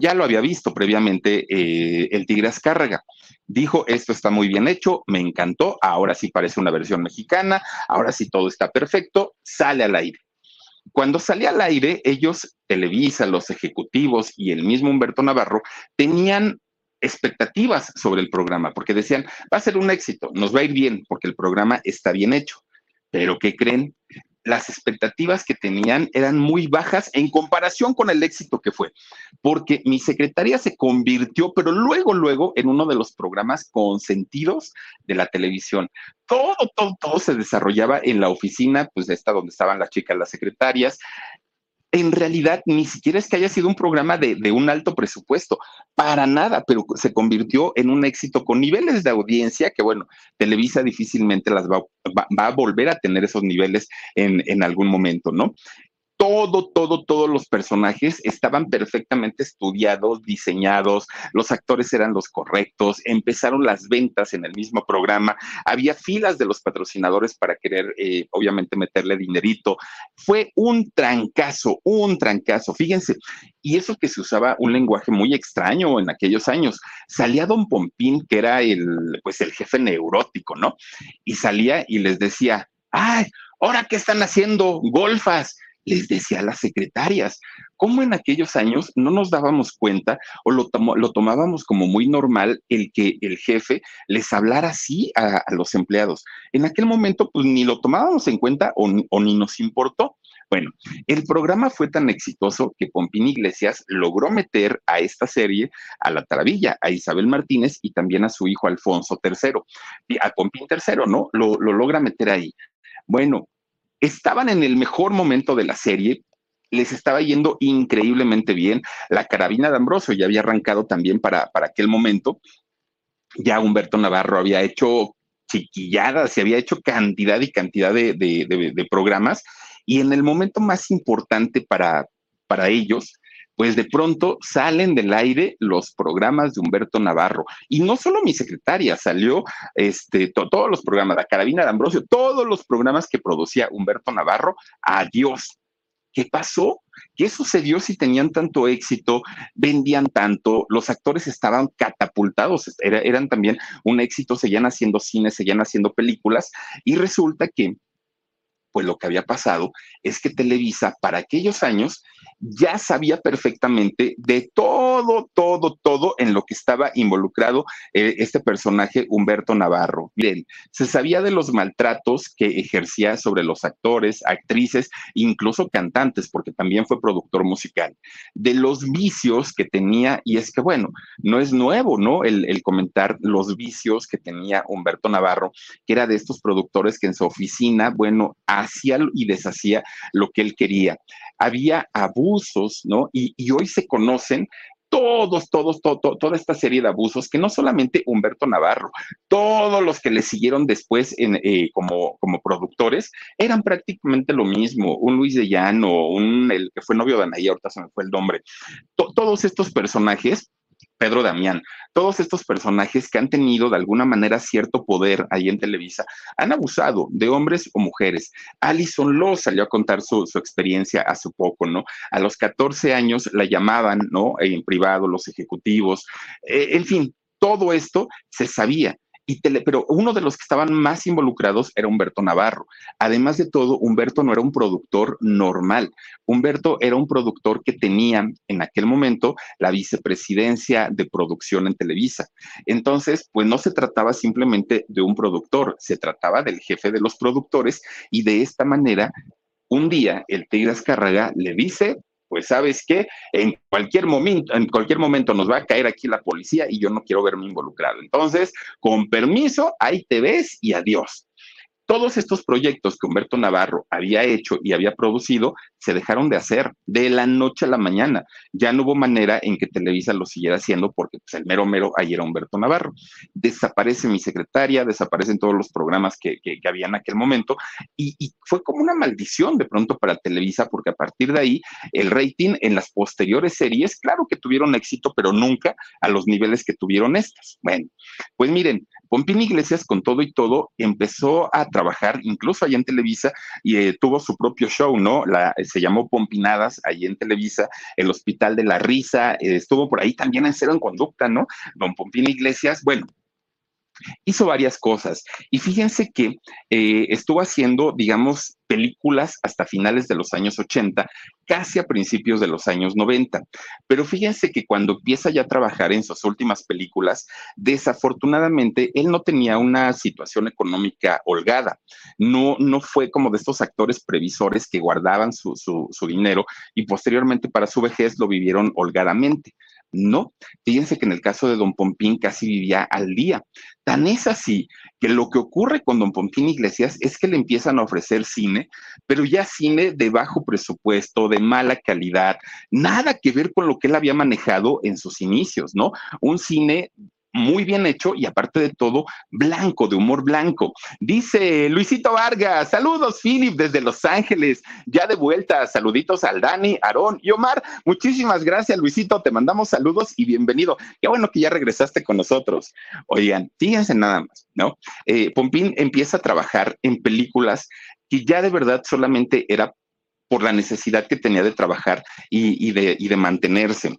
ya lo había visto previamente eh, el Tigre Azcárraga. Dijo, esto está muy bien hecho, me encantó, ahora sí parece una versión mexicana, ahora sí todo está perfecto, sale al aire. Cuando sale al aire, ellos, Televisa, los ejecutivos y el mismo Humberto Navarro, tenían expectativas sobre el programa, porque decían, va a ser un éxito, nos va a ir bien, porque el programa está bien hecho. Pero ¿qué creen? Las expectativas que tenían eran muy bajas en comparación con el éxito que fue, porque mi secretaria se convirtió, pero luego, luego, en uno de los programas consentidos de la televisión. Todo, todo, todo se desarrollaba en la oficina, pues esta donde estaban las chicas, las secretarias, en realidad ni siquiera es que haya sido un programa de, un alto presupuesto, para nada, pero se convirtió en un éxito con niveles de audiencia que, bueno, Televisa difícilmente las va, a volver a tener esos niveles en, en algún momento, ¿no? Todo, todo, todos los personajes estaban perfectamente estudiados, diseñados, los actores eran los correctos, empezaron las ventas en el mismo programa, había filas de los patrocinadores para querer, eh, obviamente, meterle dinerito. Fue un trancazo, un trancazo, fíjense. Y eso que se usaba un lenguaje muy extraño en aquellos años. Salía Don Pompín, que era el, pues, el jefe neurótico, ¿no? Y salía y les decía, ay, ¿ahora qué están haciendo? Golfas les decía a las secretarias. ¿Cómo en aquellos años no nos dábamos cuenta o lo, lo tomábamos como muy normal el que el jefe les hablara así a, los empleados? En aquel momento, pues ni lo tomábamos en cuenta o, ni nos importó. Bueno, el programa fue tan exitoso que Pompín Iglesias logró meter a esta serie a la Taravilla, a Isabel Martínez y también a su hijo Alfonso III, a Pompín III, ¿no? Lo, lo logra meter ahí. Bueno, estaban en el mejor momento de la serie, les estaba yendo increíblemente bien. La carabina de Ambrosio ya había arrancado también para, para aquel momento. Ya Humberto Navarro había hecho chiquilladas y había hecho cantidad y cantidad de, de programas. Y en el momento más importante para, para ellos, pues de pronto salen del aire los programas de Humberto Navarro. Y no solo mi secretaria, salió este, todos los programas, la carabina de Ambrosio, todos los programas que producía Humberto Navarro. Adiós. ¿Qué pasó? ¿Qué sucedió si tenían tanto éxito, vendían tanto, los actores estaban catapultados, eran también un éxito, seguían haciendo cine, seguían haciendo películas y resulta que pues lo que había pasado es que Televisa para aquellos años ya sabía perfectamente de todo, todo, todo en lo que estaba involucrado eh, este personaje Humberto Navarro. Bien, se sabía de los maltratos que ejercía sobre los actores, actrices, incluso cantantes, porque también fue productor musical, de los vicios que tenía, y es que bueno, no es nuevo, ¿no? El, el comentar los vicios que tenía Humberto Navarro, que era de estos productores que en su oficina, bueno, hacía y deshacía lo que él quería había abusos, ¿no? Y, hoy se conocen todos, todos, toda esta serie de abusos que no solamente Humberto Navarro, todos los que le siguieron después en, eh, como, como productores eran prácticamente lo mismo. Un Luis de Llano, un, el que fue novio de Anaí, ahorita se me fue el nombre. todos estos personajes Pedro Damián, todos estos personajes que han tenido de alguna manera cierto poder ahí en Televisa, han abusado de hombres o mujeres. Alison Lo salió a contar su, experiencia hace poco, ¿no? A los 14 años la llamaban, ¿no? En privado, los ejecutivos, eh, en fin, todo esto se sabía pero uno de los que estaban más involucrados era Humberto Navarro. Además de todo, Humberto no era un productor normal. Humberto era un productor que tenía en aquel momento la vicepresidencia de producción en Televisa. Entonces, pues no se trataba simplemente de un productor, se trataba del jefe de los productores y de esta manera un día el Tigre Azcárraga le dice, pues sabes qué, en cualquier momento, en cualquier momento nos va a caer aquí la policía y yo no quiero verme involucrado. Entonces, con permiso, ahí te ves y adiós. Todos estos proyectos que Humberto Navarro había hecho y había producido se dejaron de hacer de la noche a la mañana. Ya no hubo manera en que Televisa lo siguiera haciendo porque pues, el mero mero ahí era Humberto Navarro. Desaparece mi secretaria, desaparecen todos los programas que, que, había en aquel momento y, y, fue como una maldición de pronto para Televisa porque a partir de ahí el rating en las posteriores series, claro que tuvieron éxito, pero nunca a los niveles que tuvieron estas. Bueno, pues miren, Pompín Iglesias, con todo y todo, empezó a trabajar incluso allá en Televisa y eh, tuvo su propio show, ¿no? La, se llamó Pompinadas ahí en Televisa, el Hospital de la Risa, eh, estuvo por ahí también en Cero en Conducta, ¿no? Don Pompín Iglesias, bueno, hizo varias cosas. Y fíjense que eh, estuvo haciendo, digamos, películas hasta finales de los años 80, casi a principios de los años 90. Pero fíjense que cuando empieza ya a trabajar en sus últimas películas, desafortunadamente él no tenía una situación económica holgada. No, no fue como de estos actores previsores que guardaban su, su dinero y posteriormente para su vejez lo vivieron holgadamente. No, fíjense que en el caso de don Pompín casi vivía al día. Tan es así que lo que ocurre con don Pompín Iglesias es que le empiezan a ofrecer cine, pero ya cine de bajo presupuesto, de mala calidad, nada que ver con lo que él había manejado en sus inicios, ¿no? Un cine muy bien hecho y aparte de todo, blanco, de humor blanco. Dice Luisito Vargas, saludos Philip desde Los Ángeles, ya de vuelta, saluditos al Dani, Aarón y Omar. Muchísimas gracias Luisito, te mandamos saludos y bienvenido. Qué bueno que ya regresaste con nosotros. Oigan, fíjense nada más, ¿no? Eh, Pompín empieza a trabajar en películas que ya de verdad solamente era por la necesidad que tenía de trabajar y, de, y de mantenerse.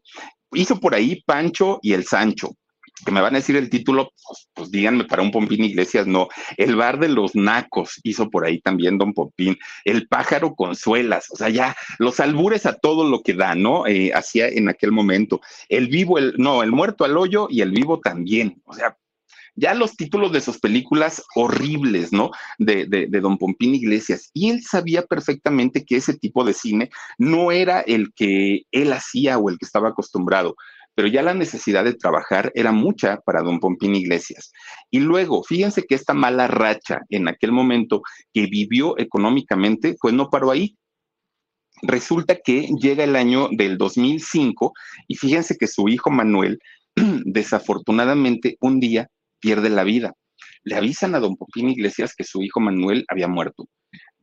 Hizo por ahí Pancho y el Sancho, que me van a decir el título, pues, pues, díganme para un Pompín Iglesias, no. El bar de los nacos hizo por ahí también Don Pompín. El pájaro con suelas, o sea, ya los albures a todo lo que da, ¿no? Eh, hacía en aquel momento. El vivo, el, no, el muerto al hoyo y el vivo también. O sea, ya los títulos de sus películas horribles, ¿no? De, Don Pompín Iglesias. Y él sabía perfectamente que ese tipo de cine no era el que él hacía o el que estaba acostumbrado pero ya la necesidad de trabajar era mucha para don Pompín Iglesias. Y luego, fíjense que esta mala racha en aquel momento que vivió económicamente, pues no paró ahí. Resulta que llega el año del 2005 y fíjense que su hijo Manuel, desafortunadamente, un día pierde la vida. Le avisan a don Pompín Iglesias que su hijo Manuel había muerto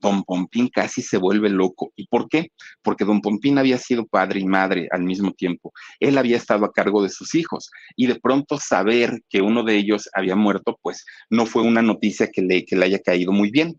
don Pompín casi se vuelve loco. ¿Y por qué? Porque don Pompín había sido padre y madre al mismo tiempo. Él había estado a cargo de sus hijos y de pronto saber que uno de ellos había muerto, pues no fue una noticia que le, que le haya caído muy bien.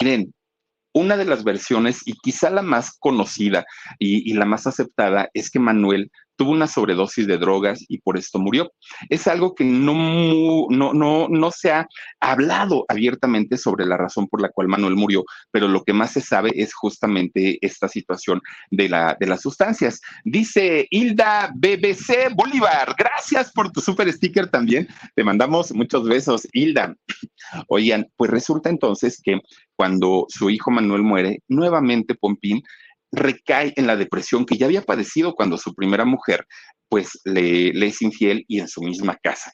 Miren, una de las versiones, y quizá la más conocida y, y, la más aceptada, es que Manuel tuvo una sobredosis de drogas y por esto murió. Es algo que no, no, no, no se ha hablado abiertamente sobre la razón por la cual Manuel murió, pero lo que más se sabe es justamente esta situación de, la, de las sustancias. Dice Hilda BBC Bolívar, gracias por tu super sticker también. Te mandamos muchos besos, Hilda. Oigan, pues resulta entonces que cuando su hijo Manuel muere, nuevamente Pompín recae en la depresión que ya había padecido cuando su primera mujer pues le, es infiel y en su misma casa.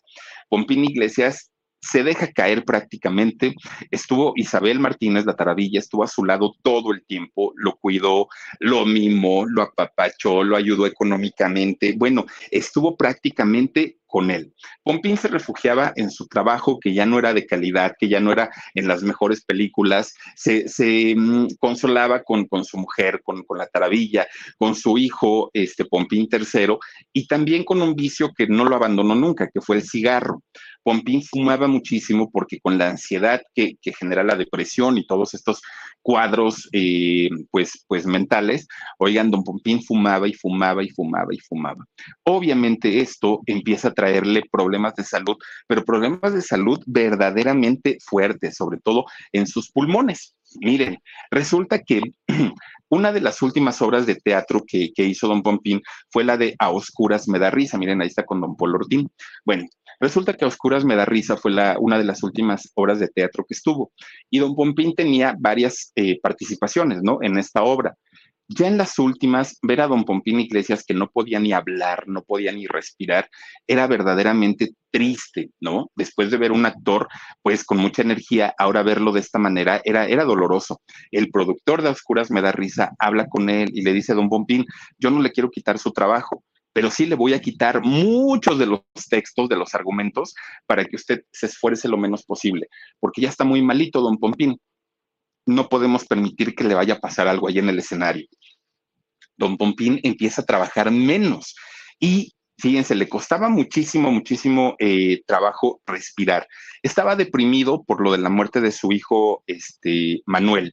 Pompín Iglesias se deja caer prácticamente. Estuvo Isabel Martínez, la taravilla, estuvo a su lado todo el tiempo, lo cuidó, lo mimó, lo apapachó, lo ayudó económicamente. Bueno, estuvo prácticamente con él. Pompín se refugiaba en su trabajo que ya no era de calidad, que ya no era en las mejores películas, se, mm, consolaba con, con, su mujer, con, con, la taravilla, con su hijo, este Pompín III, y también con un vicio que no lo abandonó nunca, que fue el cigarro. Pompín fumaba muchísimo porque con la ansiedad que, genera la depresión y todos estos cuadros eh, pues, pues mentales, oigan, don Pompín fumaba y fumaba y fumaba y fumaba. Obviamente esto empieza a traerle problemas de salud, pero problemas de salud verdaderamente fuertes, sobre todo en sus pulmones. Miren, resulta que una de las últimas obras de teatro que, que, hizo Don Pompín fue la de A Oscuras me da risa. Miren, ahí está con Don Polo Ortín. Bueno, Resulta que a Oscuras me da risa fue la, una de las últimas obras de teatro que estuvo. Y don Pompín tenía varias eh, participaciones, ¿no? En esta obra. Ya en las últimas, ver a don Pompín Iglesias que no podía ni hablar, no podía ni respirar, era verdaderamente triste, ¿no? Después de ver un actor, pues con mucha energía, ahora verlo de esta manera era, era doloroso. El productor de Oscuras me da risa, habla con él y le dice a don Pompín, yo no le quiero quitar su trabajo, pero sí le voy a quitar muchos de los textos, de los argumentos, para que usted se esfuerce lo menos posible, porque ya está muy malito, don Pompín. No podemos permitir que le vaya a pasar algo ahí en el escenario. Don Pompín empieza a trabajar menos y fíjense, le costaba muchísimo, muchísimo eh, trabajo respirar. Estaba deprimido por lo de la muerte de su hijo, este, Manuel.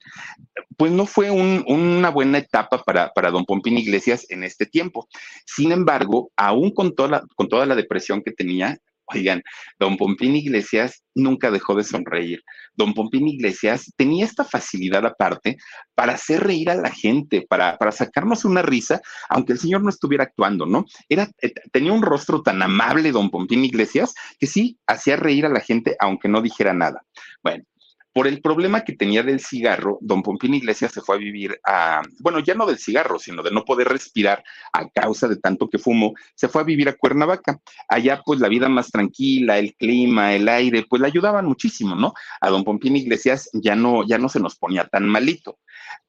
Pues no fue una buena etapa para, don Pompín Iglesias en este tiempo. Sin embargo, aún con toda la depresión que tenía, Oigan, don Pompín Iglesias nunca dejó de sonreír. Don Pompín Iglesias tenía esta facilidad aparte para hacer reír a la gente, para, para sacarnos una risa, aunque el señor no estuviera actuando, ¿no? Era, eh, tenía un rostro tan amable, don Pompín Iglesias, que sí hacía reír a la gente, aunque no dijera nada. Bueno, por el problema que tenía del cigarro, don Pompín Iglesias se fue a vivir a, bueno, ya no del cigarro, sino de no poder respirar a causa de tanto que fumo, se fue a vivir a Cuernavaca. Allá pues la vida más tranquila, el clima, el aire, pues le ayudaban muchísimo, ¿no? A don Pompín Iglesias ya no, ya no se nos ponía tan malito.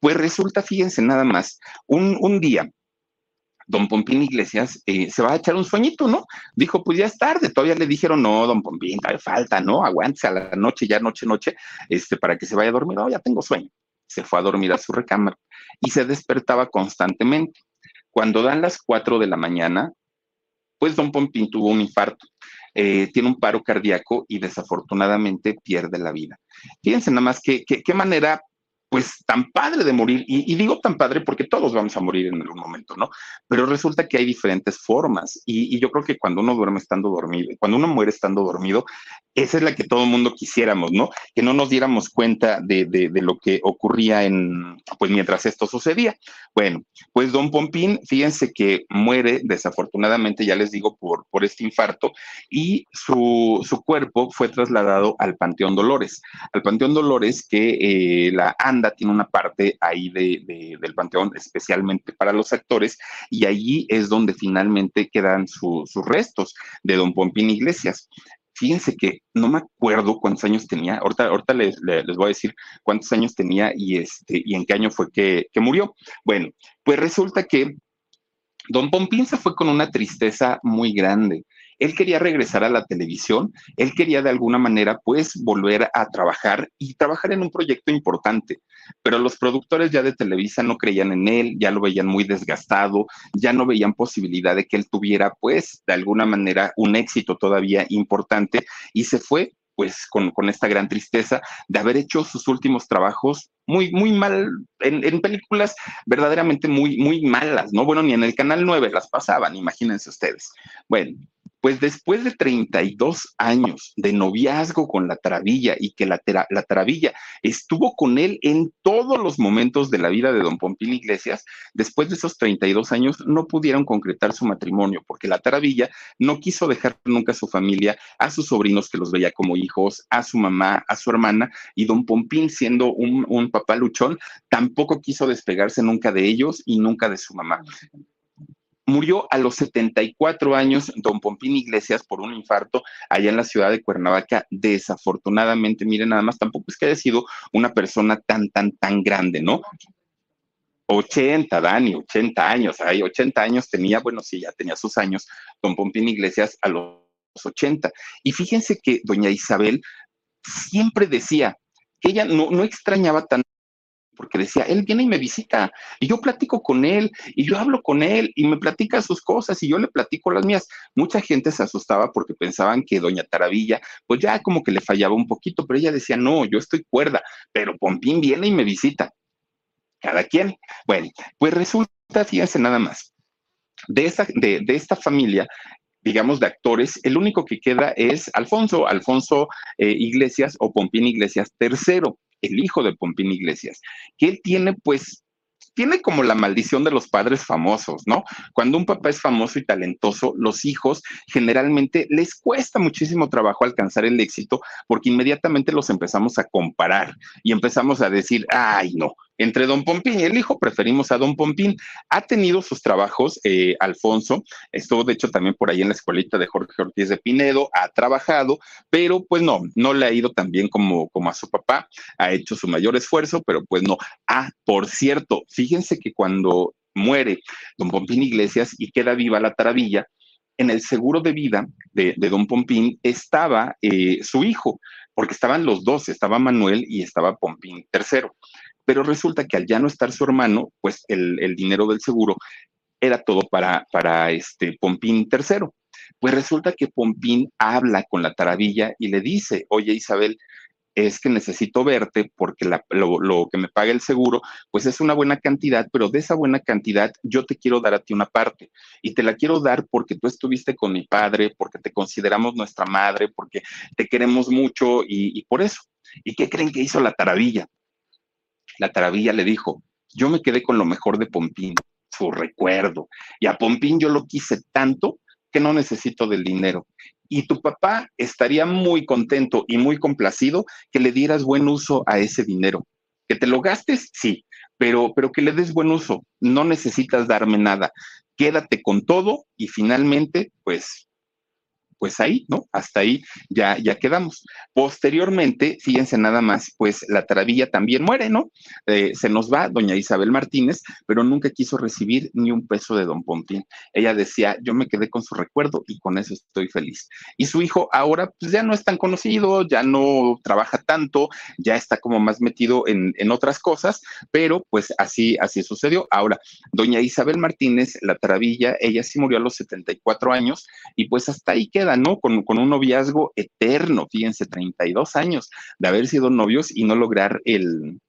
Pues resulta, fíjense nada más, un, un día don Pompín Iglesias eh, se va a echar un sueñito, ¿no? Dijo, pues ya es tarde, todavía le dijeron, no, don Pompín, falta, ¿no? Aguántese a la noche, ya noche, noche, este, para que se vaya a dormir, no, ya tengo sueño. Se fue a dormir a su recámara y se despertaba constantemente. Cuando dan las cuatro de la mañana, pues don Pompín tuvo un infarto. Eh, tiene un paro cardíaco y desafortunadamente pierde la vida. Fíjense nada más qué manera pues tan padre de morir, y, digo tan padre porque todos vamos a morir en algún momento, ¿no? Pero resulta que hay diferentes formas, y, yo creo que cuando uno duerme estando dormido, cuando uno muere estando dormido, esa es la que todo el mundo quisiéramos, ¿no? Que no nos diéramos cuenta de, de, lo que ocurría en, pues mientras esto sucedía. Bueno, pues don Pompín, fíjense que muere desafortunadamente, ya les digo, por, por este infarto, y su, su cuerpo fue trasladado al Panteón Dolores, al Panteón Dolores que eh, la tiene una parte ahí de, del panteón especialmente para los actores y allí es donde finalmente quedan sus restos de don Pompín Iglesias. Fíjense que no me acuerdo cuántos años tenía, ahorita, ahorita les, les, voy a decir cuántos años tenía y, este, y en qué año fue que, que murió. Bueno, pues resulta que don Pompín se fue con una tristeza muy grande. Él quería regresar a la televisión, él quería de alguna manera pues volver a trabajar y trabajar en un proyecto importante, pero los productores ya de Televisa no creían en él, ya lo veían muy desgastado, ya no veían posibilidad de que él tuviera pues de alguna manera un éxito todavía importante y se fue pues con, esta gran tristeza de haber hecho sus últimos trabajos muy, muy mal, en, en, películas verdaderamente muy, muy malas, ¿no? Bueno, ni en el Canal 9 las pasaban, imagínense ustedes. Bueno, pues después de 32 años de noviazgo con la Taravilla y que la, la Taravilla estuvo con él en todos los momentos de la vida de don Pompín Iglesias, después de esos 32 años no pudieron concretar su matrimonio porque la Taravilla no quiso dejar nunca a su familia, a sus sobrinos que los veía como hijos, a su mamá, a su hermana y don Pompín siendo un, un papá luchón, tampoco quiso despegarse nunca de ellos y nunca de su mamá Murió a los 74 años don Pompín Iglesias por un infarto allá en la ciudad de Cuernavaca. Desafortunadamente, miren, nada más, tampoco es que haya sido una persona tan, tan, tan grande, ¿no? 80, Dani, 80 años, ahí 80 años tenía, bueno, sí, ya tenía sus años, don Pompín Iglesias a los 80. Y fíjense que doña Isabel siempre decía que ella no, no extrañaba tanto porque decía, él viene y me visita, y yo platico con él, y yo hablo con él, y me platica sus cosas, y yo le platico las mías. Mucha gente se asustaba porque pensaban que doña Taravilla, pues ya como que le fallaba un poquito, pero ella decía, no, yo estoy cuerda, pero Pompín viene y me visita. Cada quien. Bueno, pues resulta, fíjense nada más, de esta, de, esta familia digamos, de actores, el único que queda es Alfonso, Alfonso eh, Iglesias o Pompín Iglesias III el hijo de Pompín Iglesias, que él tiene pues tiene como la maldición de los padres famosos, ¿no? Cuando un papá es famoso y talentoso, los hijos generalmente les cuesta muchísimo trabajo alcanzar el éxito porque inmediatamente los empezamos a comparar y empezamos a decir, ay, no, entre Don Pompín y el hijo preferimos a Don Pompín. Ha tenido sus trabajos, eh, Alfonso, estuvo de hecho también por ahí en la escuelita de Jorge Ortiz de Pinedo, ha trabajado, pero pues no, no le ha ido tan bien como, como a su papá, ha hecho su mayor esfuerzo, pero pues no. Ah, por cierto, fíjense que cuando muere Don Pompín Iglesias y queda viva la taravilla, en el seguro de vida de, Don Pompín estaba eh, su hijo, porque estaban los dos, estaba Manuel y estaba Pompín III pero resulta que al ya no estar su hermano, pues el, dinero del seguro era todo para, para este Pompín III. Pues resulta que Pompín habla con la taravilla y le dice, oye Isabel, es que necesito verte porque lo, lo, que me paga el seguro, pues es una buena cantidad, pero de esa buena cantidad yo te quiero dar a ti una parte y te la quiero dar porque tú estuviste con mi padre, porque te consideramos nuestra madre, porque te queremos mucho y, y por eso. ¿Y qué creen que hizo la taravilla? La taravilla le dijo, yo me quedé con lo mejor de Pompín, su recuerdo, y a Pompín yo lo quise tanto que no necesito del dinero. Y tu papá estaría muy contento y muy complacido que le dieras buen uso a ese dinero. Que te lo gastes, sí, pero, pero que le des buen uso. No necesitas darme nada. Quédate con todo y finalmente, pues pues ahí, ¿no? Hasta ahí ya, ya quedamos. Posteriormente, fíjense nada más, pues la taravilla también muere, ¿no? Eh, se nos va doña Isabel Martínez, pero nunca quiso recibir ni un peso de don Pompín. Ella decía, yo me quedé con su recuerdo y con eso estoy feliz. Y su hijo ahora, pues ya no es tan conocido, ya no trabaja tanto, ya está como más metido en, en otras cosas, pero pues así, así sucedió. Ahora, doña Isabel Martínez, la taravilla, ella sí murió a los 74 años y pues hasta ahí queda ¿no? Con, un noviazgo eterno, fíjense, 32 años de haber sido novios y no lograr el,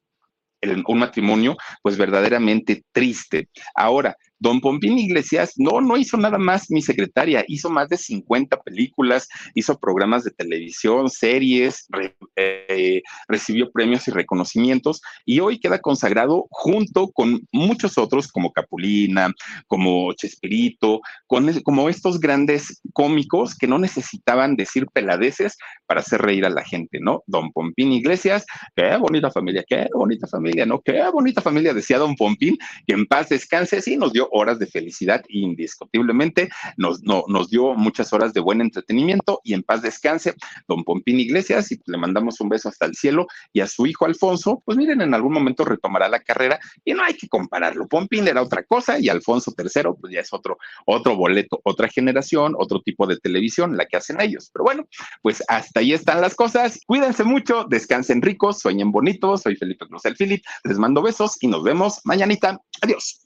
un matrimonio, pues verdaderamente triste. Ahora, Don Pompín Iglesias no, no hizo nada más mi secretaria, hizo más de 50 películas, hizo programas de televisión, series, eh, recibió premios y reconocimientos y hoy queda consagrado junto con muchos otros como Capulina, como Chespirito, como estos grandes cómicos que no necesitaban decir peladeces para hacer reír a la gente, ¿no? Don Pompín Iglesias, qué bonita familia, qué bonita familia, ¿no? Qué bonita familia, decía Don Pompín, que en paz descanse, sí, nos dio horas de felicidad indiscutiblemente, nos, nos dio muchas horas de buen entretenimiento y en paz descanse don Pompín Iglesias y le mandamos un beso hasta el cielo y a su hijo Alfonso, pues miren, en algún momento retomará la carrera y no hay que compararlo, Pompín era otra cosa y Alfonso III pues ya es otro, otro boleto, otra generación, otro tipo de televisión, la que hacen ellos, pero bueno, pues hasta ahí están las cosas, cuídense mucho, descansen ricos, sueñen bonitos, soy Felipe Cruz el Philip, les mando besos y nos vemos mañanita, adiós.